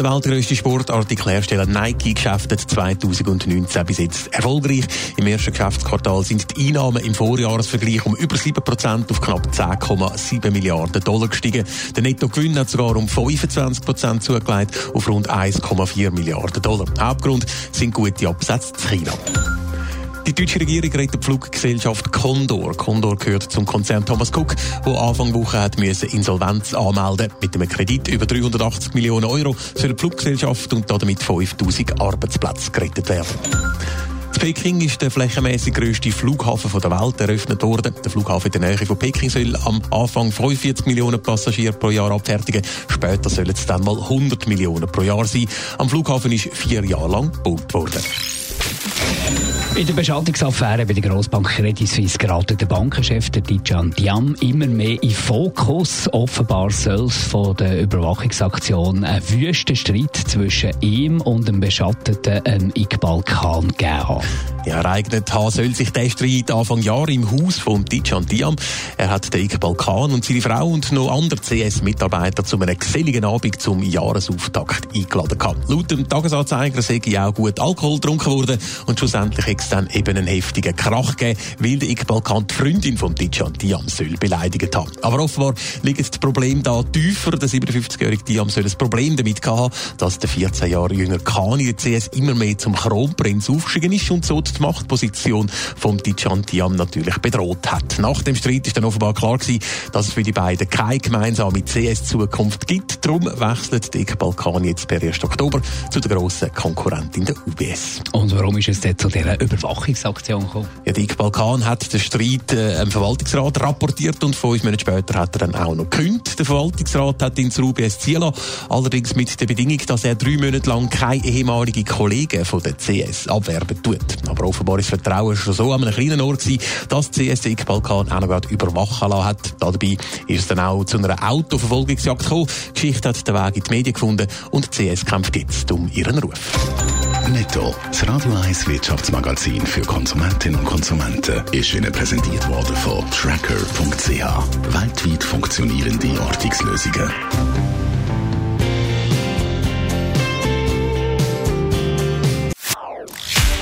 Der weltgrößte Sportartikelhersteller Nike geschäftet 2019 bis jetzt erfolgreich. Im ersten Geschäftsquartal sind die Einnahmen im Vorjahresvergleich um über 7% auf knapp 10,7 Milliarden Dollar gestiegen. Der Nettogewinn hat sogar um 25% zugelegt auf rund 1,4 Milliarden Dollar. Hauptgrund sind gute Absätze zu China. Die deutsche Regierung rettet die Fluggesellschaft Condor. Condor gehört zum Konzern Thomas Cook, der Anfang Woche hat müssen Insolvenz anmelden Mit einem Kredit über 380 Millionen Euro soll die Fluggesellschaft und damit 5000 Arbeitsplätze gerettet werden. In Peking ist der flächenmäßig grösste Flughafen der Welt eröffnet worden. Der Flughafen in der Nähe von Peking soll am Anfang 45 Millionen Passagiere pro Jahr abfertigen. Später sollen es dann mal 100 Millionen pro Jahr sein. Am Flughafen ist vier Jahre lang gebaut worden. In der Beschattungsaffäre bei der Grossbank Credit Suisse geraten der Bankenchef der Dijan Diam immer mehr in Fokus. Offenbar soll es von der Überwachungsaktion einen wüsten Streit zwischen ihm und dem Beschatteten ähm, Iqbal Khan gegeben ja, ereignet haben soll sich der Streit Anfang Jahr im Haus von Dijan Diam. Er hat den Iqbal Khan und seine Frau und noch andere CS-Mitarbeiter zu einem geselligen Abend zum Jahresauftakt eingeladen. Laut dem Tagesanzeiger sei auch gut Alkohol getrunken worden und schlussendlich es dann eben einen heftigen Krach gegeben, weil der Iqbal Khan die Freundin von Dijan Diam soll beleidigt haben. Aber offenbar liegt das Problem da tiefer. Der 57-jährige Diam soll ein Problem damit haben, dass der 14 Jahre jüngere Khan in der CS immer mehr zum Kronprinz aufgestiegen ist und so Machtposition von Dijan Diam natürlich bedroht hat. Nach dem Streit ist dann offenbar klar gewesen, dass es für die beiden keine gemeinsame CS-Zukunft gibt. Darum wechselt der Iqbal Khan jetzt per 1. Oktober zu der grossen Konkurrentin der UBS. Und warum ist es jetzt zu dieser Überwachungsaktion gekommen? Ja, Dick Balkan hat den Streit äh, im Verwaltungsrat rapportiert und fünf Monate später hat er dann auch noch gekündigt. Der Verwaltungsrat hat ihn zu UBS ziehen allerdings mit der Bedingung, dass er drei Monate lang keine ehemalige Kollegen von der CS abwerben tut. Aber offenbar ist das Vertrauen schon so an einem kleinen Ort gewesen, dass die CS Dick Balkan auch noch überwachen lassen hat. Dabei ist es dann auch zu einer Autoverfolgungsjagd gekommen. Die Geschichte hat den Weg in die Medien gefunden und die CS kämpft jetzt um ihren Ruf. Netto, das Radio 1 Wirtschaftsmagazin für Konsumentinnen und Konsumenten, ist Ihnen präsentiert worden von Tracker.ch. Weltweit funktionierende Ortungslösungen.